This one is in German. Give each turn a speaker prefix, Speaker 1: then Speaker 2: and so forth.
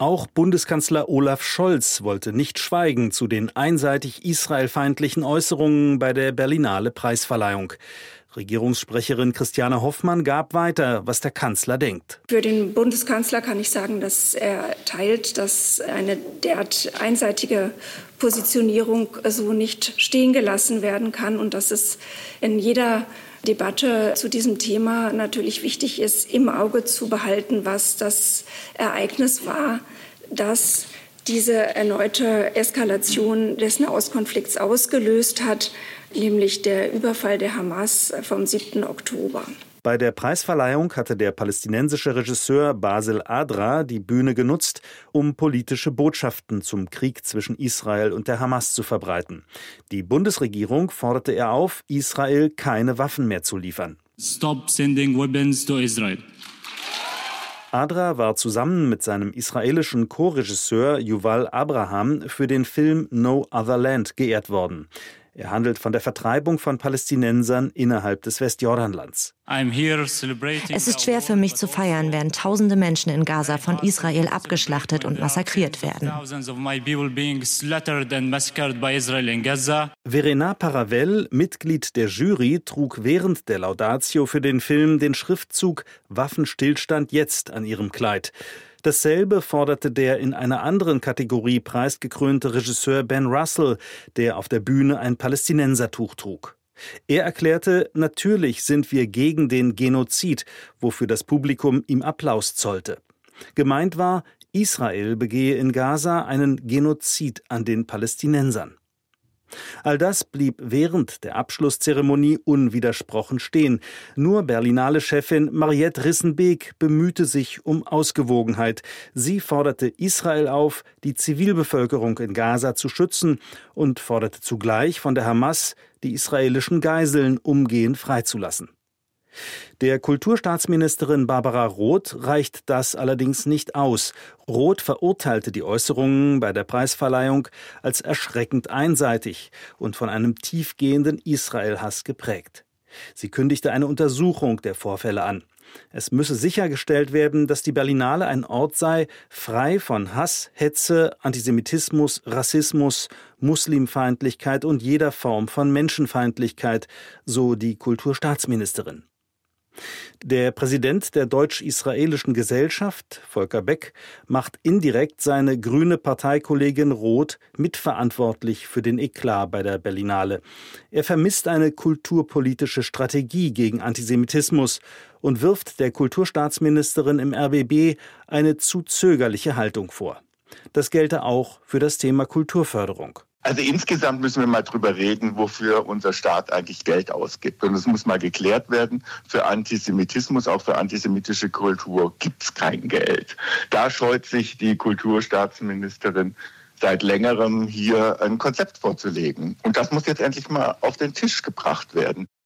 Speaker 1: Auch Bundeskanzler Olaf Scholz wollte nicht schweigen zu den einseitig israelfeindlichen Äußerungen bei der Berlinale Preisverleihung. Regierungssprecherin Christiane Hoffmann gab weiter, was der Kanzler denkt.
Speaker 2: Für den Bundeskanzler kann ich sagen, dass er teilt, dass eine derart einseitige Positionierung so nicht stehen gelassen werden kann und dass es in jeder Debatte zu diesem Thema natürlich wichtig ist, im Auge zu behalten, was das Ereignis war, das diese erneute Eskalation des Nahostkonflikts ausgelöst hat, nämlich der Überfall der Hamas vom 7. Oktober.
Speaker 1: Bei der Preisverleihung hatte der palästinensische Regisseur Basil Adra die Bühne genutzt, um politische Botschaften zum Krieg zwischen Israel und der Hamas zu verbreiten. Die Bundesregierung forderte er auf, Israel keine Waffen mehr zu liefern. Stop sending weapons to Israel. Adra war zusammen mit seinem israelischen Co-Regisseur Yuval Abraham für den Film No Other Land geehrt worden. Er handelt von der Vertreibung von Palästinensern innerhalb des Westjordanlands.
Speaker 3: Es ist schwer für mich zu feiern, während tausende Menschen in Gaza von Israel abgeschlachtet und massakriert werden.
Speaker 1: Verena Paravel, Mitglied der Jury, trug während der Laudatio für den Film den Schriftzug Waffenstillstand jetzt an ihrem Kleid. Dasselbe forderte der in einer anderen Kategorie preisgekrönte Regisseur Ben Russell, der auf der Bühne ein Palästinensertuch trug. Er erklärte, natürlich sind wir gegen den Genozid, wofür das Publikum ihm Applaus zollte. Gemeint war, Israel begehe in Gaza einen Genozid an den Palästinensern. All das blieb während der Abschlusszeremonie unwidersprochen stehen. Nur Berlinale-Chefin Mariette Rissenbeek bemühte sich um Ausgewogenheit. Sie forderte Israel auf, die Zivilbevölkerung in Gaza zu schützen und forderte zugleich von der Hamas, die israelischen Geiseln umgehend freizulassen. Der Kulturstaatsministerin Barbara Roth reicht das allerdings nicht aus. Roth verurteilte die Äußerungen bei der Preisverleihung als erschreckend einseitig und von einem tiefgehenden Israel-Hass geprägt. Sie kündigte eine Untersuchung der Vorfälle an. Es müsse sichergestellt werden, dass die Berlinale ein Ort sei, frei von Hass, Hetze, Antisemitismus, Rassismus, Muslimfeindlichkeit und jeder Form von Menschenfeindlichkeit, so die Kulturstaatsministerin. Der Präsident der deutsch-israelischen Gesellschaft, Volker Beck, macht indirekt seine grüne Parteikollegin Roth mitverantwortlich für den Eklat bei der Berlinale. Er vermisst eine kulturpolitische Strategie gegen Antisemitismus und wirft der Kulturstaatsministerin im RBB eine zu zögerliche Haltung vor. Das gelte auch für das Thema Kulturförderung.
Speaker 4: Also insgesamt müssen wir mal drüber reden, wofür unser Staat eigentlich Geld ausgibt. Und es muss mal geklärt werden. Für Antisemitismus, auch für antisemitische Kultur gibt es kein Geld. Da scheut sich die Kulturstaatsministerin seit längerem hier ein Konzept vorzulegen. Und das muss jetzt endlich mal auf den Tisch gebracht werden.